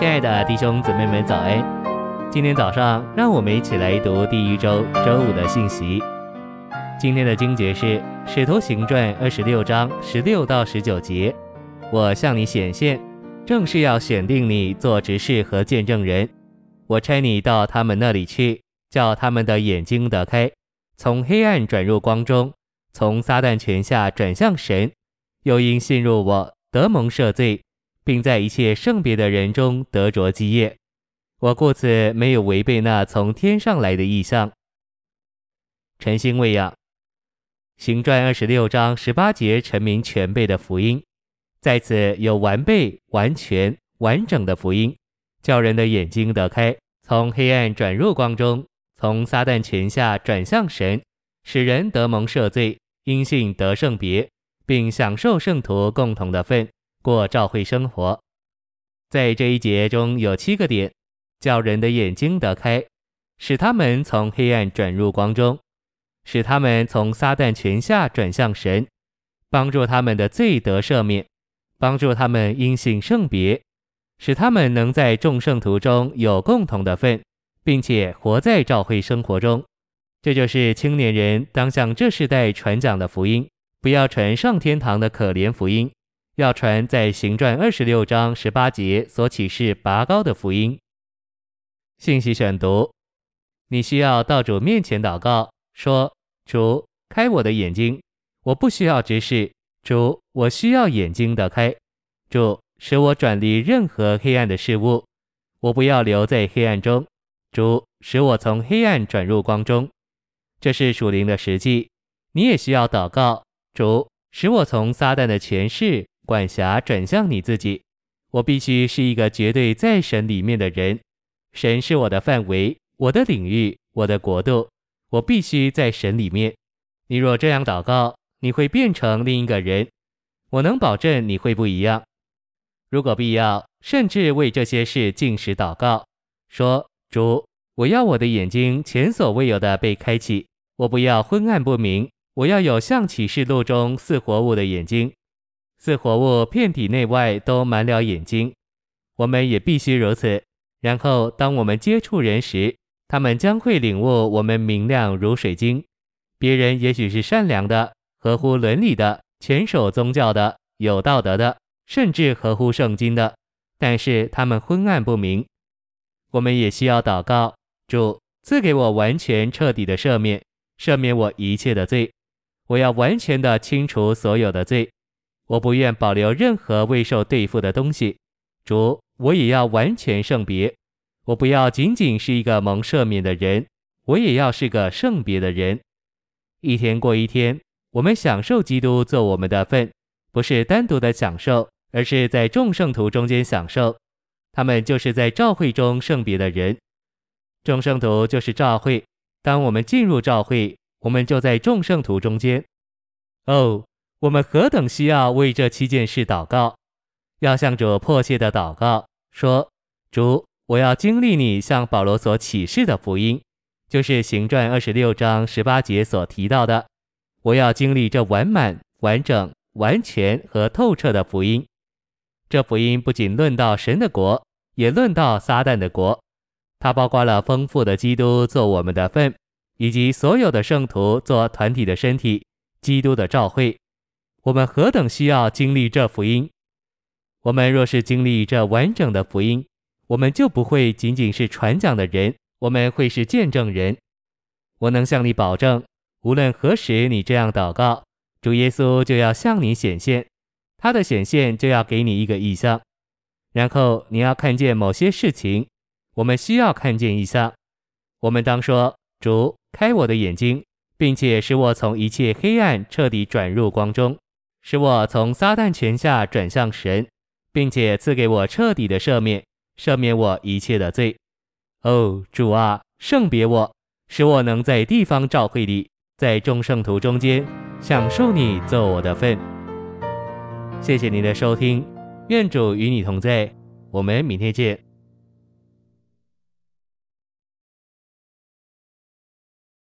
亲爱的弟兄姊妹们，早安！今天早上，让我们一起来读第一周周五的信息。今天的经节是《使徒行传》二十六章十六到十九节。我向你显现，正是要选定你做执事和见证人。我差你到他们那里去，叫他们的眼睛得开，从黑暗转入光中，从撒旦权下转向神。又因信入我，得蒙赦罪。并在一切圣别的人中得着基业，我故此没有违背那从天上来的意象。晨星喂养，行传二十六章十八节，臣民全备的福音，在此有完备、完全、完整的福音，叫人的眼睛得开，从黑暗转入光中，从撒旦权下转向神，使人得蒙赦罪，因信得圣别，并享受圣徒共同的份。过照会生活，在这一节中有七个点，叫人的眼睛得开，使他们从黑暗转入光中，使他们从撒旦权下转向神，帮助他们的罪得赦免，帮助他们因信圣别，使他们能在众圣徒中有共同的份，并且活在照会生活中。这就是青年人当向这世代传讲的福音，不要传上天堂的可怜福音。要传在行传二十六章十八节所启示拔高的福音。信息选读：你需要到主面前祷告，说：“主，开我的眼睛，我不需要知识。主，我需要眼睛的开。主，使我转离任何黑暗的事物，我不要留在黑暗中。主，使我从黑暗转入光中。这是属灵的实际。你也需要祷告，主，使我从撒旦的权势。”管辖转向你自己，我必须是一个绝对在神里面的人。神是我的范围，我的领域，我的国度。我必须在神里面。你若这样祷告，你会变成另一个人。我能保证你会不一样。如果必要，甚至为这些事进食祷告，说：主，我要我的眼睛前所未有的被开启，我不要昏暗不明，我要有像启示录中四活物的眼睛。似活物遍体内外都满了眼睛，我们也必须如此。然后，当我们接触人时，他们将会领悟我们明亮如水晶。别人也许是善良的、合乎伦理的、全守宗教的、有道德的，甚至合乎圣经的，但是他们昏暗不明。我们也需要祷告，主赐给我完全彻底的赦免，赦免我一切的罪。我要完全的清除所有的罪。我不愿保留任何未受对付的东西，主，我也要完全圣别。我不要仅仅是一个蒙赦免的人，我也要是个圣别的人。一天过一天，我们享受基督做我们的份，不是单独的享受，而是在众圣徒中间享受。他们就是在教会中圣别的人，众圣徒就是教会。当我们进入教会，我们就在众圣徒中间。哦。我们何等需要为这七件事祷告，要向主迫切的祷告，说：主，我要经历你向保罗所启示的福音，就是行传二十六章十八节所提到的。我要经历这完满、完整、完全和透彻的福音。这福音不仅论到神的国，也论到撒旦的国。它包括了丰富的基督做我们的份，以及所有的圣徒做团体的身体，基督的召会。我们何等需要经历这福音！我们若是经历这完整的福音，我们就不会仅仅是传讲的人，我们会是见证人。我能向你保证，无论何时你这样祷告，主耶稣就要向你显现，他的显现就要给你一个意象，然后你要看见某些事情。我们需要看见意象，我们当说：主，开我的眼睛，并且使我从一切黑暗彻底转入光中。使我从撒旦权下转向神，并且赐给我彻底的赦免，赦免我一切的罪。哦，主啊，圣别我，使我能在地方教会里，在众圣徒中间享受你做我的份。谢谢您的收听，愿主与你同在，我们明天见。